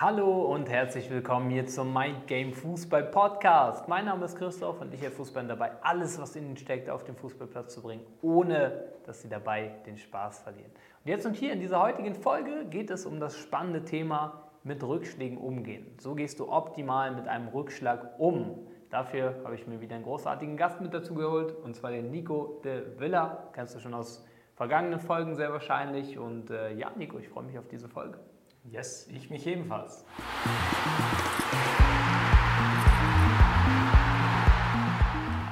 Hallo und herzlich willkommen hier zum Mind Game Fußball Podcast. Mein Name ist Christoph und ich helfe Fußballern dabei, alles, was ihnen steckt, auf den Fußballplatz zu bringen, ohne dass sie dabei den Spaß verlieren. Und jetzt und hier in dieser heutigen Folge geht es um das spannende Thema mit Rückschlägen umgehen. So gehst du optimal mit einem Rückschlag um. Dafür habe ich mir wieder einen großartigen Gast mit dazu geholt, und zwar den Nico de Villa. Kennst du schon aus vergangenen Folgen sehr wahrscheinlich. Und äh, ja, Nico, ich freue mich auf diese Folge. Yes, ich mich ebenfalls.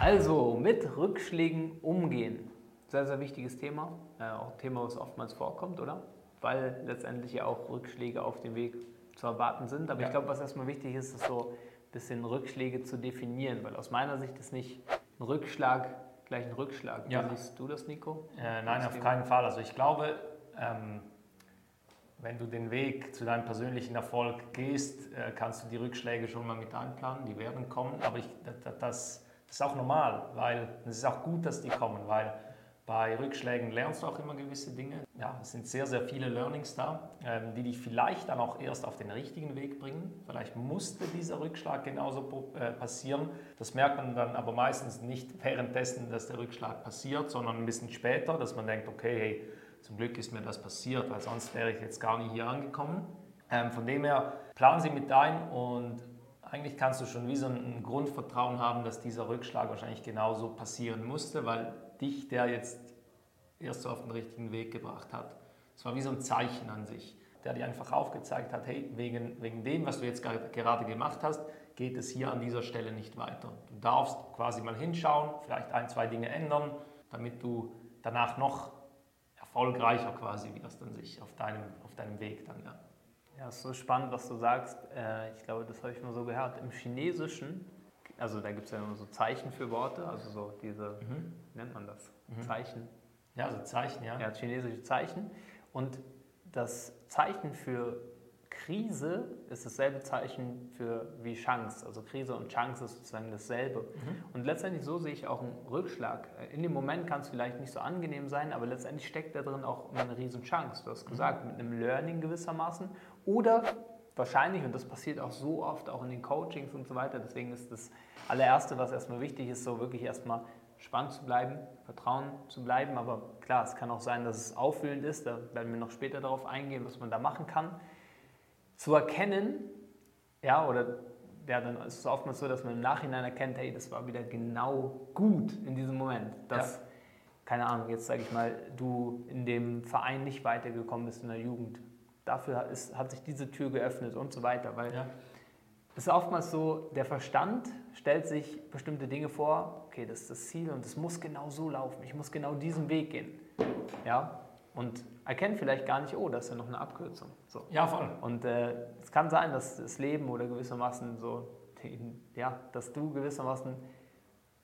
Also, mit Rückschlägen umgehen. Sehr, sehr wichtiges Thema. Äh, auch ein Thema, was oftmals vorkommt, oder? Weil letztendlich ja auch Rückschläge auf dem Weg zu erwarten sind. Aber ja. ich glaube, was erstmal wichtig ist, ist so ein bisschen Rückschläge zu definieren. Weil aus meiner Sicht ist nicht ein Rückschlag gleich ein Rückschlag. Ja. Wie siehst du das, Nico? Äh, nein, auf keinen Fall. Also ich glaube, ähm, wenn du den Weg zu deinem persönlichen Erfolg gehst, äh, kannst du die Rückschläge schon mal mit einplanen, die werden kommen. Aber ich, das, ist auch normal, weil es ist auch gut, dass die kommen, weil bei Rückschlägen lernst du auch immer gewisse Dinge. Ja, es sind sehr, sehr viele Learnings da, ähm, die dich vielleicht dann auch erst auf den richtigen Weg bringen. Vielleicht musste dieser Rückschlag genauso äh, passieren. Das merkt man dann aber meistens nicht währenddessen, dass der Rückschlag passiert, sondern ein bisschen später, dass man denkt, okay, hey, zum Glück ist mir das passiert, weil sonst wäre ich jetzt gar nicht hier angekommen. Ähm, von dem her, planen Sie mit ein und eigentlich kannst du schon wie so ein Grundvertrauen haben, dass dieser Rückschlag wahrscheinlich genauso passieren musste, weil dich der jetzt erst so auf den richtigen Weg gebracht hat. Es war wie so ein Zeichen an sich, der dir einfach aufgezeigt hat, hey, wegen, wegen dem, was du jetzt gerade gemacht hast, geht es hier an dieser Stelle nicht weiter. Du darfst quasi mal hinschauen, vielleicht ein, zwei Dinge ändern, damit du danach noch erfolgreicher quasi wirst an sich auf deinem, auf deinem Weg dann, ja. Ja, ist so spannend, was du sagst. Äh, ich glaube, das habe ich mal so gehört. Im Chinesischen also da gibt es ja immer so Zeichen für Worte, also so diese, mhm. nennt man das? Mhm. Zeichen. Ja, so Zeichen, ja. Ja, chinesische Zeichen. Und das Zeichen für Krise ist dasselbe Zeichen für wie Chance. Also Krise und Chance ist sozusagen dasselbe. Mhm. Und letztendlich so sehe ich auch einen Rückschlag. In dem Moment kann es vielleicht nicht so angenehm sein, aber letztendlich steckt da drin auch eine riesen Chance. Du hast mhm. gesagt, mit einem Learning gewissermaßen. Oder wahrscheinlich, und das passiert auch so oft, auch in den Coachings und so weiter, deswegen ist das allererste, was erstmal wichtig ist, so wirklich erstmal spannend zu bleiben, Vertrauen zu bleiben. Aber klar, es kann auch sein, dass es auffüllend ist, da werden wir noch später darauf eingehen, was man da machen kann. Zu erkennen, ja, oder ja, dann ist es oftmals so, dass man im Nachhinein erkennt, hey, das war wieder genau gut in diesem Moment. Dass, ja. keine Ahnung, jetzt sage ich mal, du in dem Verein nicht weitergekommen bist in der Jugend dafür ist, hat sich diese Tür geöffnet und so weiter. Weil ja. es ist oftmals so, der Verstand stellt sich bestimmte Dinge vor, okay, das ist das Ziel und es muss genau so laufen, ich muss genau diesen Weg gehen. Ja, und erkennt vielleicht gar nicht, oh, das ist ja noch eine Abkürzung. So. Ja, voll. Und äh, es kann sein, dass das Leben oder gewissermaßen so, ja, dass du gewissermaßen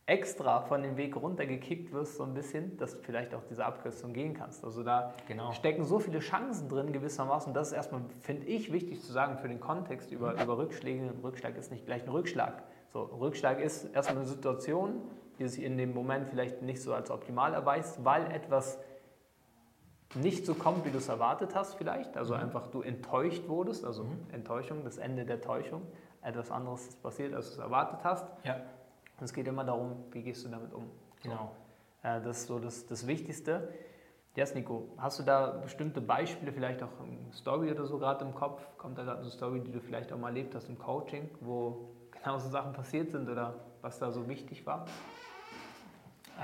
extra von dem Weg runtergekickt wirst, so ein bisschen, dass du vielleicht auch diese Abkürzung gehen kannst. Also da genau. stecken so viele Chancen drin gewissermaßen. Das ist erstmal, finde ich, wichtig zu sagen für den Kontext über, über Rückschläge. Ein Rückschlag ist nicht gleich ein Rückschlag. So, Rückschlag ist erstmal eine Situation, die sich in dem Moment vielleicht nicht so als optimal erweist, weil etwas nicht so kommt, wie du es erwartet hast vielleicht. Also mhm. einfach du enttäuscht wurdest, also mhm. Enttäuschung, das Ende der Täuschung. Etwas anderes ist passiert, als du es erwartet hast. Ja. Und es geht immer darum, wie gehst du damit um. Genau. Äh, das ist so das, das Wichtigste. Yes, Nico, hast du da bestimmte Beispiele, vielleicht auch eine Story oder so gerade im Kopf? Kommt da gerade eine Story, die du vielleicht auch mal erlebt hast im Coaching, wo genau so Sachen passiert sind oder was da so wichtig war?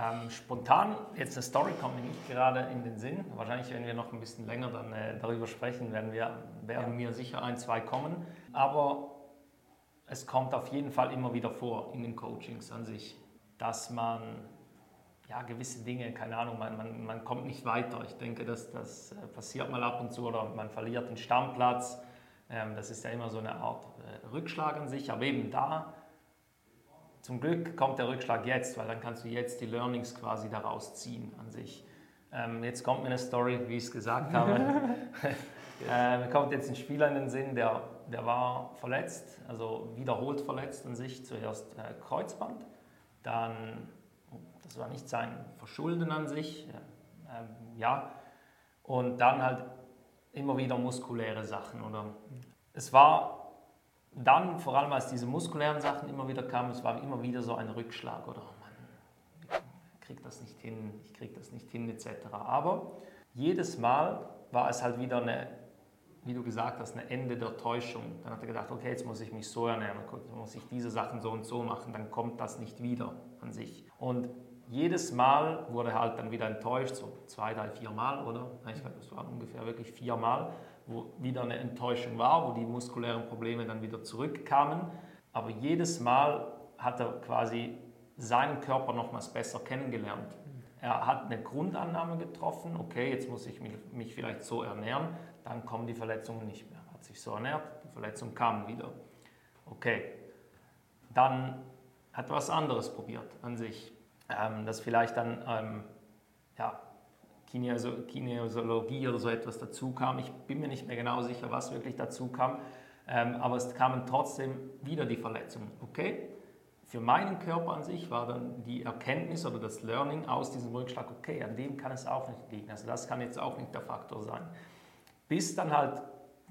Ähm, spontan, jetzt eine Story kommt mir nicht gerade in den Sinn. Wahrscheinlich, wenn wir noch ein bisschen länger dann äh, darüber sprechen, werden, wir, werden mir sicher ein, zwei kommen. Aber es kommt auf jeden Fall immer wieder vor in den Coachings an sich, dass man ja, gewisse Dinge, keine Ahnung, man, man, man kommt nicht weiter. Ich denke, dass das äh, passiert mal ab und zu oder man verliert den Stammplatz. Ähm, das ist ja immer so eine Art äh, Rückschlag an sich, aber eben da, zum Glück kommt der Rückschlag jetzt, weil dann kannst du jetzt die Learnings quasi daraus ziehen an sich. Ähm, jetzt kommt mir eine Story, wie ich es gesagt habe. äh, mir kommt jetzt ein Spieler in den Sinn, der der war verletzt, also wiederholt verletzt an sich. Zuerst äh, Kreuzband, dann, das war nicht sein Verschulden an sich, äh, ja, und dann halt immer wieder muskuläre Sachen. Oder es war dann, vor allem als diese muskulären Sachen immer wieder kamen, es war immer wieder so ein Rückschlag oder oh Mann, ich krieg das nicht hin, ich krieg das nicht hin etc. Aber jedes Mal war es halt wieder eine, wie du gesagt hast, ein Ende der Täuschung. Dann hat er gedacht, okay, jetzt muss ich mich so ernähren, jetzt muss ich diese Sachen so und so machen, dann kommt das nicht wieder an sich. Und jedes Mal wurde er halt dann wieder enttäuscht, so zwei, drei, vier Mal, oder? Ich glaube, das waren ungefähr wirklich vier Mal, wo wieder eine Enttäuschung war, wo die muskulären Probleme dann wieder zurückkamen. Aber jedes Mal hat er quasi seinen Körper nochmals besser kennengelernt. Er hat eine Grundannahme getroffen, okay, jetzt muss ich mich, mich vielleicht so ernähren, dann kommen die Verletzungen nicht mehr. Hat sich so ernährt, die Verletzung kam wieder. Okay, dann hat er was anderes probiert an sich ähm, dass vielleicht dann ähm, ja, Kinesiologie oder so etwas dazu kam. Ich bin mir nicht mehr genau sicher, was wirklich dazu kam, ähm, aber es kamen trotzdem wieder die Verletzungen. Okay, für meinen Körper an sich war dann die Erkenntnis oder das Learning aus diesem Rückschlag, okay, an dem kann es auch nicht liegen. Also das kann jetzt auch nicht der Faktor sein. Bis dann halt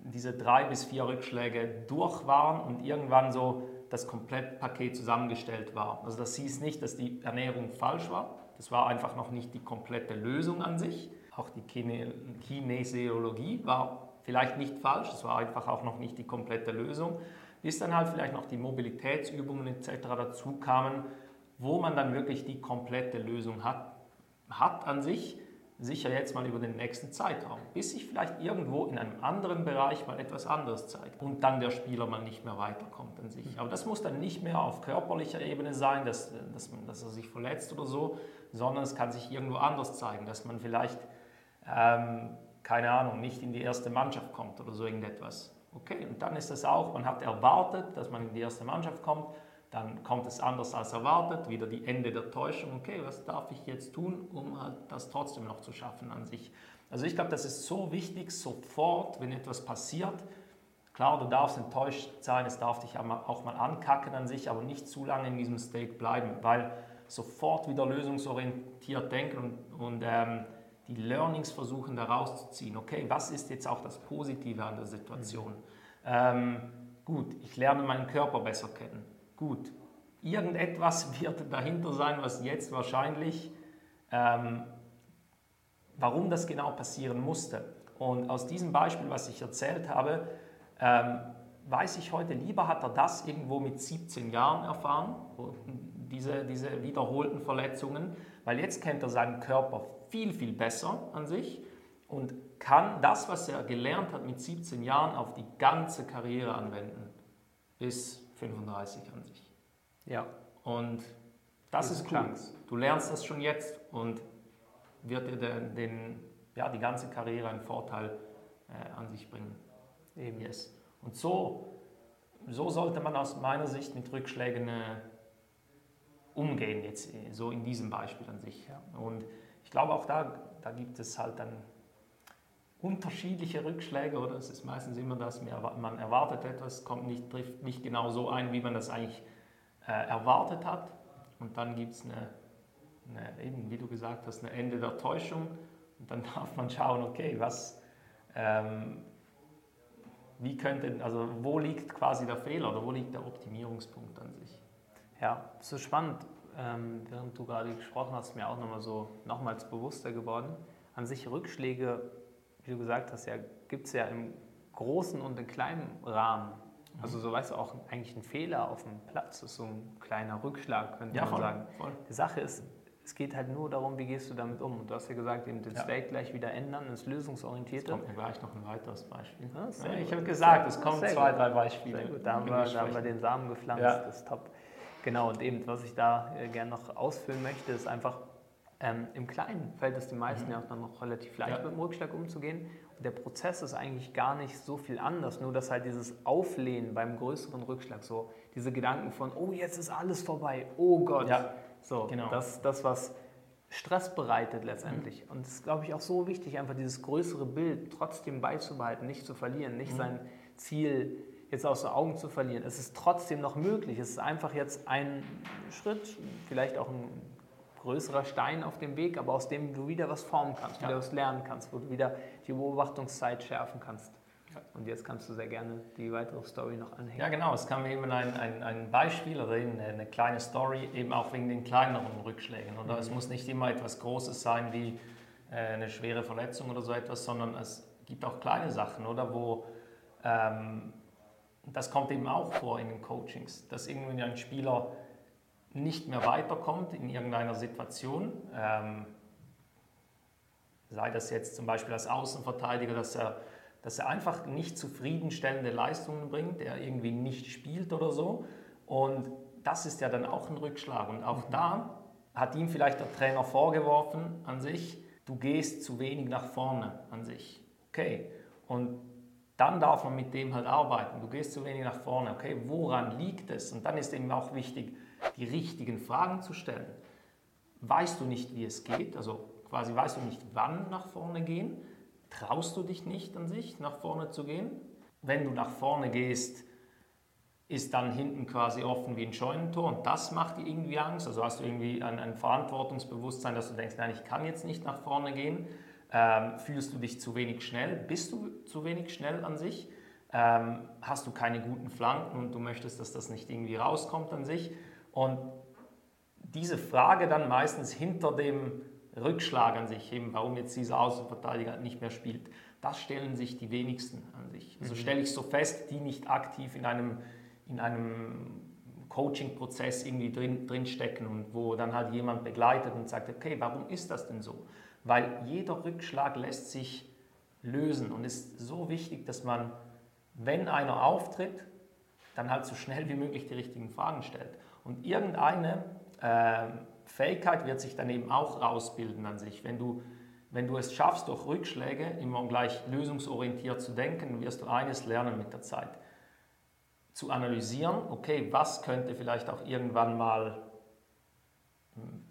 diese drei bis vier Rückschläge durch waren und irgendwann so das Komplettpaket zusammengestellt war. Also das hieß nicht, dass die Ernährung falsch war. Das war einfach noch nicht die komplette Lösung an sich. Auch die Kine Kinesiologie war vielleicht nicht falsch, es war einfach auch noch nicht die komplette Lösung. Bis dann halt vielleicht noch die Mobilitätsübungen etc. dazu kamen, wo man dann wirklich die komplette Lösung hat, hat an sich sicher jetzt mal über den nächsten Zeitraum, bis sich vielleicht irgendwo in einem anderen Bereich mal etwas anderes zeigt und dann der Spieler mal nicht mehr weiterkommt an sich. Aber das muss dann nicht mehr auf körperlicher Ebene sein, dass, dass, man, dass er sich verletzt oder so, sondern es kann sich irgendwo anders zeigen, dass man vielleicht, ähm, keine Ahnung, nicht in die erste Mannschaft kommt oder so irgendetwas. Okay, und dann ist das auch, man hat erwartet, dass man in die erste Mannschaft kommt, dann kommt es anders als erwartet, wieder die Ende der Täuschung. Okay, was darf ich jetzt tun, um halt das trotzdem noch zu schaffen an sich? Also ich glaube, das ist so wichtig, sofort, wenn etwas passiert. Klar, du darfst enttäuscht sein, es darf dich auch mal ankacken an sich, aber nicht zu lange in diesem State bleiben, weil sofort wieder lösungsorientiert denken und, und ähm, die Learnings versuchen daraus zu ziehen. Okay, was ist jetzt auch das Positive an der Situation? Mhm. Ähm, gut, ich lerne meinen Körper besser kennen Gut, irgendetwas wird dahinter sein, was jetzt wahrscheinlich, ähm, warum das genau passieren musste. Und aus diesem Beispiel, was ich erzählt habe, ähm, weiß ich heute, lieber hat er das irgendwo mit 17 Jahren erfahren, diese, diese wiederholten Verletzungen, weil jetzt kennt er seinen Körper viel, viel besser an sich und kann das, was er gelernt hat mit 17 Jahren, auf die ganze Karriere anwenden. Bis 35 an sich. Ja. Und das, das ist cool. Du lernst das schon jetzt und wird dir den, den, ja, die ganze Karriere einen Vorteil äh, an sich bringen. Eben. Yes. Und so, so sollte man aus meiner Sicht mit Rückschlägen äh, umgehen, jetzt äh, so in diesem Beispiel an sich. Ja. Und ich glaube auch da, da gibt es halt dann unterschiedliche Rückschläge, oder? Es ist meistens immer das, man erwartet etwas, kommt nicht, trifft nicht genau so ein, wie man das eigentlich äh, erwartet hat. Und dann gibt es eine, eine, eben wie du gesagt hast, ein Ende der Täuschung. Und dann darf man schauen, okay, was, ähm, wie könnte, also wo liegt quasi der Fehler oder wo liegt der Optimierungspunkt an sich? Ja, so spannend. Ähm, während du gerade gesprochen hast, mir auch nochmal so nochmals bewusster geworden. An sich Rückschläge wie du gesagt hast, ja, gibt es ja im großen und im kleinen Rahmen. Also so weißt du auch eigentlich ein Fehler auf dem Platz ist so ein kleiner Rückschlag, könnte ja, man voll, sagen. Voll. Die Sache ist, es geht halt nur darum, wie gehst du damit um. Und du hast ja gesagt, eben den ja. State gleich wieder ändern, das Lösungsorientierte. Jetzt kommt mir gleich noch ein weiteres Beispiel. Ja, ich habe gesagt, es kommen zwei, drei Beispiele. Sehr gut, da haben, wir, da haben wir den Samen gepflanzt, das ist top. Genau, und eben, was ich da äh, gerne noch ausführen möchte, ist einfach, ähm, Im Kleinen fällt es den meisten mhm. ja auch dann noch relativ leicht ja. mit dem Rückschlag umzugehen. Und der Prozess ist eigentlich gar nicht so viel anders, nur dass halt dieses Auflehnen beim größeren Rückschlag, so diese Gedanken von, oh, jetzt ist alles vorbei, oh Gott. Ja, so, genau. das, das, was Stress bereitet letztendlich. Mhm. Und es ist, glaube ich, auch so wichtig, einfach dieses größere Bild trotzdem beizubehalten, nicht zu verlieren, nicht mhm. sein Ziel jetzt aus den Augen zu verlieren. Es ist trotzdem noch möglich. Es ist einfach jetzt ein Schritt, vielleicht auch ein größerer Stein auf dem Weg, aber aus dem du wieder was formen kannst, ja. wieder was lernen kannst, wo du wieder die Beobachtungszeit schärfen kannst. Und jetzt kannst du sehr gerne die weitere Story noch anhängen. Ja, genau. Es kam eben ein, ein, ein Beispiel oder eine kleine Story, eben auch wegen den kleineren Rückschlägen. Oder mhm. es muss nicht immer etwas Großes sein wie äh, eine schwere Verletzung oder so etwas, sondern es gibt auch kleine Sachen, oder wo ähm, das kommt eben auch vor in den Coachings, dass irgendwie ein Spieler nicht mehr weiterkommt in irgendeiner Situation. Ähm, sei das jetzt zum Beispiel als Außenverteidiger, dass er, dass er einfach nicht zufriedenstellende Leistungen bringt, er irgendwie nicht spielt oder so. Und das ist ja dann auch ein Rückschlag. Und auch da hat ihm vielleicht der Trainer vorgeworfen an sich, du gehst zu wenig nach vorne an sich. Okay. Und dann darf man mit dem halt arbeiten. Du gehst zu wenig nach vorne. Okay, woran liegt es? Und dann ist eben auch wichtig, die richtigen Fragen zu stellen. Weißt du nicht, wie es geht? Also quasi weißt du nicht, wann nach vorne gehen? Traust du dich nicht an sich, nach vorne zu gehen? Wenn du nach vorne gehst, ist dann hinten quasi offen wie ein Scheunentor und das macht dir irgendwie Angst. Also hast du irgendwie ein, ein Verantwortungsbewusstsein, dass du denkst, nein, ich kann jetzt nicht nach vorne gehen. Ähm, fühlst du dich zu wenig schnell? Bist du zu wenig schnell an sich? Ähm, hast du keine guten Flanken und du möchtest, dass das nicht irgendwie rauskommt an sich? Und diese Frage dann meistens hinter dem Rückschlag an sich, eben warum jetzt dieser Außenverteidiger nicht mehr spielt, das stellen sich die wenigsten an sich. Also mhm. stelle ich so fest, die nicht aktiv in einem, in einem Coaching-Prozess irgendwie drin, drin stecken und wo dann halt jemand begleitet und sagt, okay, warum ist das denn so? Weil jeder Rückschlag lässt sich lösen und ist so wichtig, dass man, wenn einer auftritt, dann halt so schnell wie möglich die richtigen Fragen stellt. Und irgendeine äh, Fähigkeit wird sich dann eben auch rausbilden an sich. Wenn du, wenn du es schaffst, durch Rückschläge immer gleich lösungsorientiert zu denken, wirst du eines lernen mit der Zeit. Zu analysieren, okay, was könnte vielleicht auch irgendwann mal hm,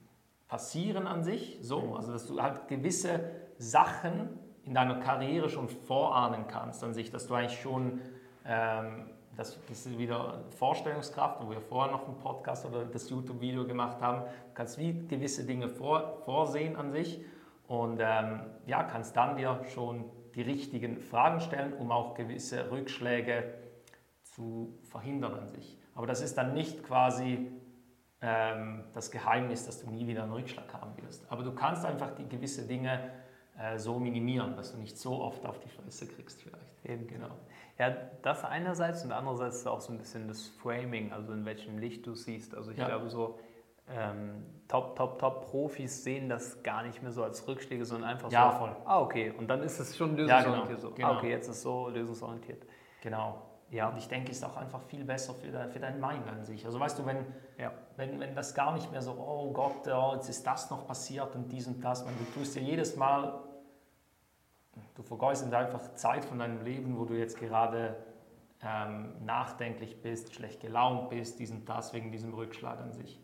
passieren an sich, so, also dass du halt gewisse Sachen in deiner Karriere schon vorahnen kannst an sich, dass du eigentlich schon ähm, das, das ist wieder Vorstellungskraft, wo wir vorher noch einen Podcast oder das YouTube-Video gemacht haben. Du kannst wie gewisse Dinge vor, vorsehen an sich und ähm, ja, kannst dann dir schon die richtigen Fragen stellen, um auch gewisse Rückschläge zu verhindern an sich. Aber das ist dann nicht quasi ähm, das Geheimnis, dass du nie wieder einen Rückschlag haben wirst. Aber du kannst einfach die gewisse Dinge äh, so minimieren, dass du nicht so oft auf die Fresse kriegst vielleicht. Eben, genau. Ja, das einerseits und andererseits ist auch so ein bisschen das Framing, also in welchem Licht du siehst. Also ich ja. glaube so, ähm, Top, Top, Top Profis sehen das gar nicht mehr so als Rückschläge, sondern einfach ja, so. voll. Ah, okay. Und dann ist es schon lösungsorientiert ja, genau, so. Genau. Ah, okay, jetzt ist es so lösungsorientiert. Genau. Ja. Und ich denke, es ist auch einfach viel besser für, dein, für dein Mind an sich. Also weißt du, wenn, ja. wenn, wenn das gar nicht mehr so, oh Gott, oh, jetzt ist das noch passiert und dies und das, man, du tust dir jedes Mal Du vergeudest einfach Zeit von deinem Leben, wo du jetzt gerade ähm, nachdenklich bist, schlecht gelaunt bist, dies und das wegen diesem Rückschlag an sich.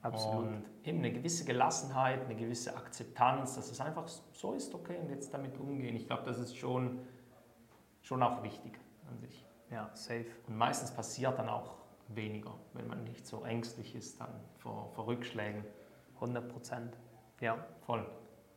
Absolut. Und eben eine gewisse Gelassenheit, eine gewisse Akzeptanz, dass es einfach so ist, okay, und jetzt damit umgehen. Ich glaube, das ist schon, schon auch wichtig an sich. Ja, safe. Und meistens passiert dann auch weniger, wenn man nicht so ängstlich ist dann vor, vor Rückschlägen. 100 Prozent. Ja, voll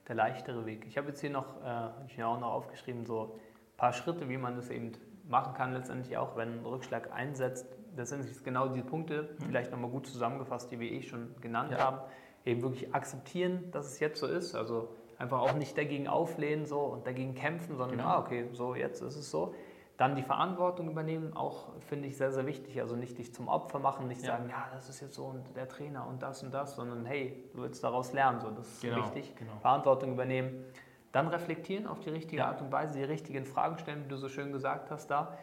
der leichtere Weg. Ich habe jetzt hier noch, äh, auch noch aufgeschrieben, so ein paar Schritte, wie man das eben machen kann, letztendlich auch, wenn ein Rückschlag einsetzt. Das sind genau diese Punkte, mhm. vielleicht nochmal gut zusammengefasst, die wir eh schon genannt ja. haben. Eben wirklich akzeptieren, dass es jetzt so ist. Also einfach auch nicht dagegen auflehnen so und dagegen kämpfen, sondern, genau. ah, okay, so jetzt ist es so. Dann die Verantwortung übernehmen, auch finde ich sehr, sehr wichtig. Also nicht dich zum Opfer machen, nicht ja. sagen, ja, das ist jetzt so und der Trainer und das und das, sondern hey, du willst daraus lernen. So, das ist genau, wichtig. Genau. Verantwortung übernehmen. Dann reflektieren auf die richtige ja. Art und Weise, die richtigen Fragen stellen, wie du so schön gesagt hast da.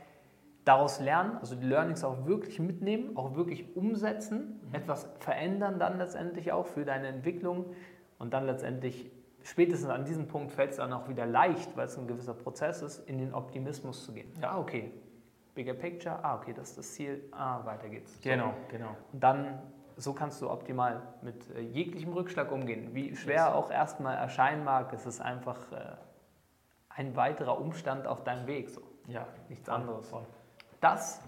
Daraus lernen, also die Learnings auch wirklich mitnehmen, auch wirklich umsetzen, mhm. etwas verändern dann letztendlich auch für deine Entwicklung und dann letztendlich spätestens an diesem Punkt fällt es dann auch wieder leicht, weil es ein gewisser Prozess ist, in den Optimismus zu gehen. Ja, ah, okay. Bigger Picture, ah, okay, das ist das Ziel, ah, weiter geht's. Genau, so. genau. Und dann, so kannst du optimal mit äh, jeglichem Rückschlag umgehen. Wie schwer yes. auch erstmal erscheinen mag, es ist einfach äh, ein weiterer Umstand auf deinem Weg, so. Ja, nichts voll, anderes. Voll. Das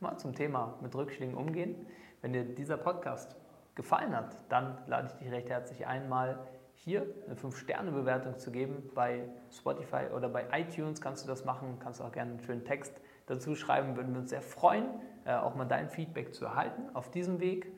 mal zum Thema mit Rückschlägen umgehen. Wenn dir dieser Podcast gefallen hat, dann lade ich dich recht herzlich ein, mal hier eine 5-Sterne-Bewertung zu geben. Bei Spotify oder bei iTunes kannst du das machen, kannst auch gerne einen schönen Text dazu schreiben, würden wir uns sehr freuen, äh, auch mal dein Feedback zu erhalten auf diesem Weg.